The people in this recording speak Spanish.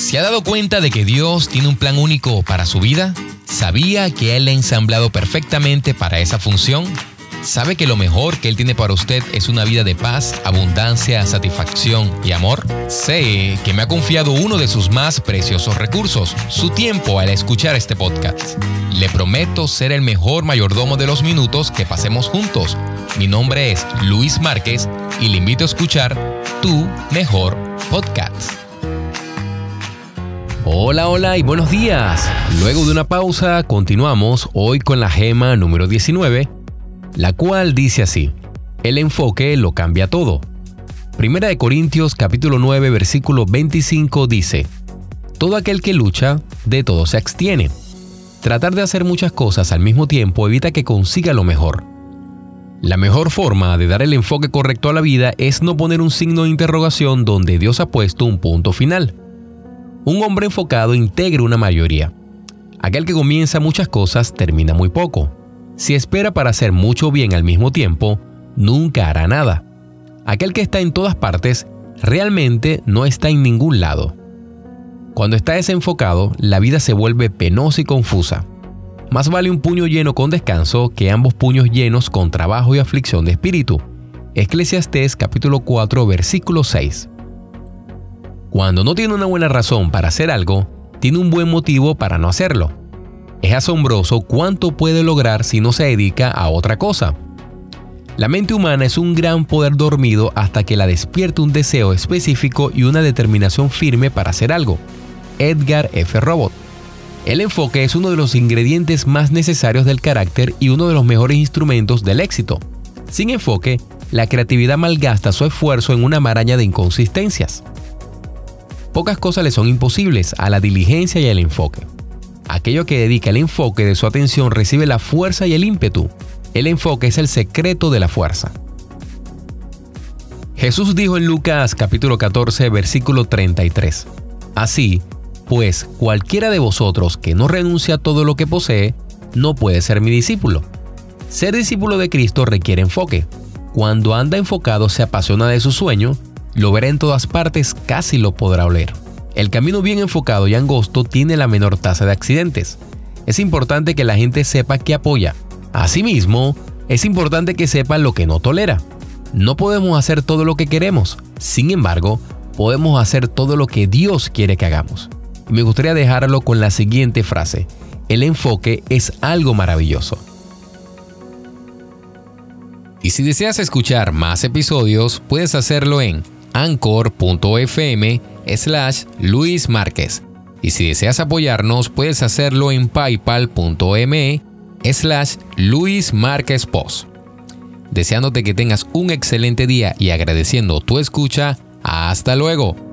¿Se ha dado cuenta de que Dios tiene un plan único para su vida? ¿Sabía que Él ha ensamblado perfectamente para esa función? ¿Sabe que lo mejor que Él tiene para usted es una vida de paz, abundancia, satisfacción y amor? Sé que me ha confiado uno de sus más preciosos recursos, su tiempo al escuchar este podcast. Le prometo ser el mejor mayordomo de los minutos que pasemos juntos. Mi nombre es Luis Márquez y le invito a escuchar Tu Mejor Podcast. Hola, hola y buenos días. Luego de una pausa, continuamos hoy con la gema número 19, la cual dice así, el enfoque lo cambia todo. Primera de Corintios capítulo 9 versículo 25 dice, todo aquel que lucha, de todo se abstiene. Tratar de hacer muchas cosas al mismo tiempo evita que consiga lo mejor. La mejor forma de dar el enfoque correcto a la vida es no poner un signo de interrogación donde Dios ha puesto un punto final. Un hombre enfocado integra una mayoría. Aquel que comienza muchas cosas termina muy poco. Si espera para hacer mucho bien al mismo tiempo, nunca hará nada. Aquel que está en todas partes realmente no está en ningún lado. Cuando está desenfocado, la vida se vuelve penosa y confusa. Más vale un puño lleno con descanso que ambos puños llenos con trabajo y aflicción de espíritu. Eclesiastés capítulo 4 versículo 6. Cuando no tiene una buena razón para hacer algo, tiene un buen motivo para no hacerlo. Es asombroso cuánto puede lograr si no se dedica a otra cosa. La mente humana es un gran poder dormido hasta que la despierta un deseo específico y una determinación firme para hacer algo. Edgar F. Robot. El enfoque es uno de los ingredientes más necesarios del carácter y uno de los mejores instrumentos del éxito. Sin enfoque, la creatividad malgasta su esfuerzo en una maraña de inconsistencias. Pocas cosas le son imposibles a la diligencia y al enfoque. Aquello que dedica el enfoque de su atención recibe la fuerza y el ímpetu. El enfoque es el secreto de la fuerza. Jesús dijo en Lucas capítulo 14 versículo 33, Así, pues cualquiera de vosotros que no renuncia a todo lo que posee, no puede ser mi discípulo. Ser discípulo de Cristo requiere enfoque. Cuando anda enfocado se apasiona de su sueño lo verá en todas partes, casi lo podrá oler. El camino bien enfocado y angosto tiene la menor tasa de accidentes. Es importante que la gente sepa que apoya. Asimismo, es importante que sepa lo que no tolera. No podemos hacer todo lo que queremos, sin embargo, podemos hacer todo lo que Dios quiere que hagamos. me gustaría dejarlo con la siguiente frase. El enfoque es algo maravilloso. Y si deseas escuchar más episodios, puedes hacerlo en anchor.fm slash Luis Márquez. Y si deseas apoyarnos, puedes hacerlo en paypal.me slash Luis Márquez Post. Deseándote que tengas un excelente día y agradeciendo tu escucha, hasta luego.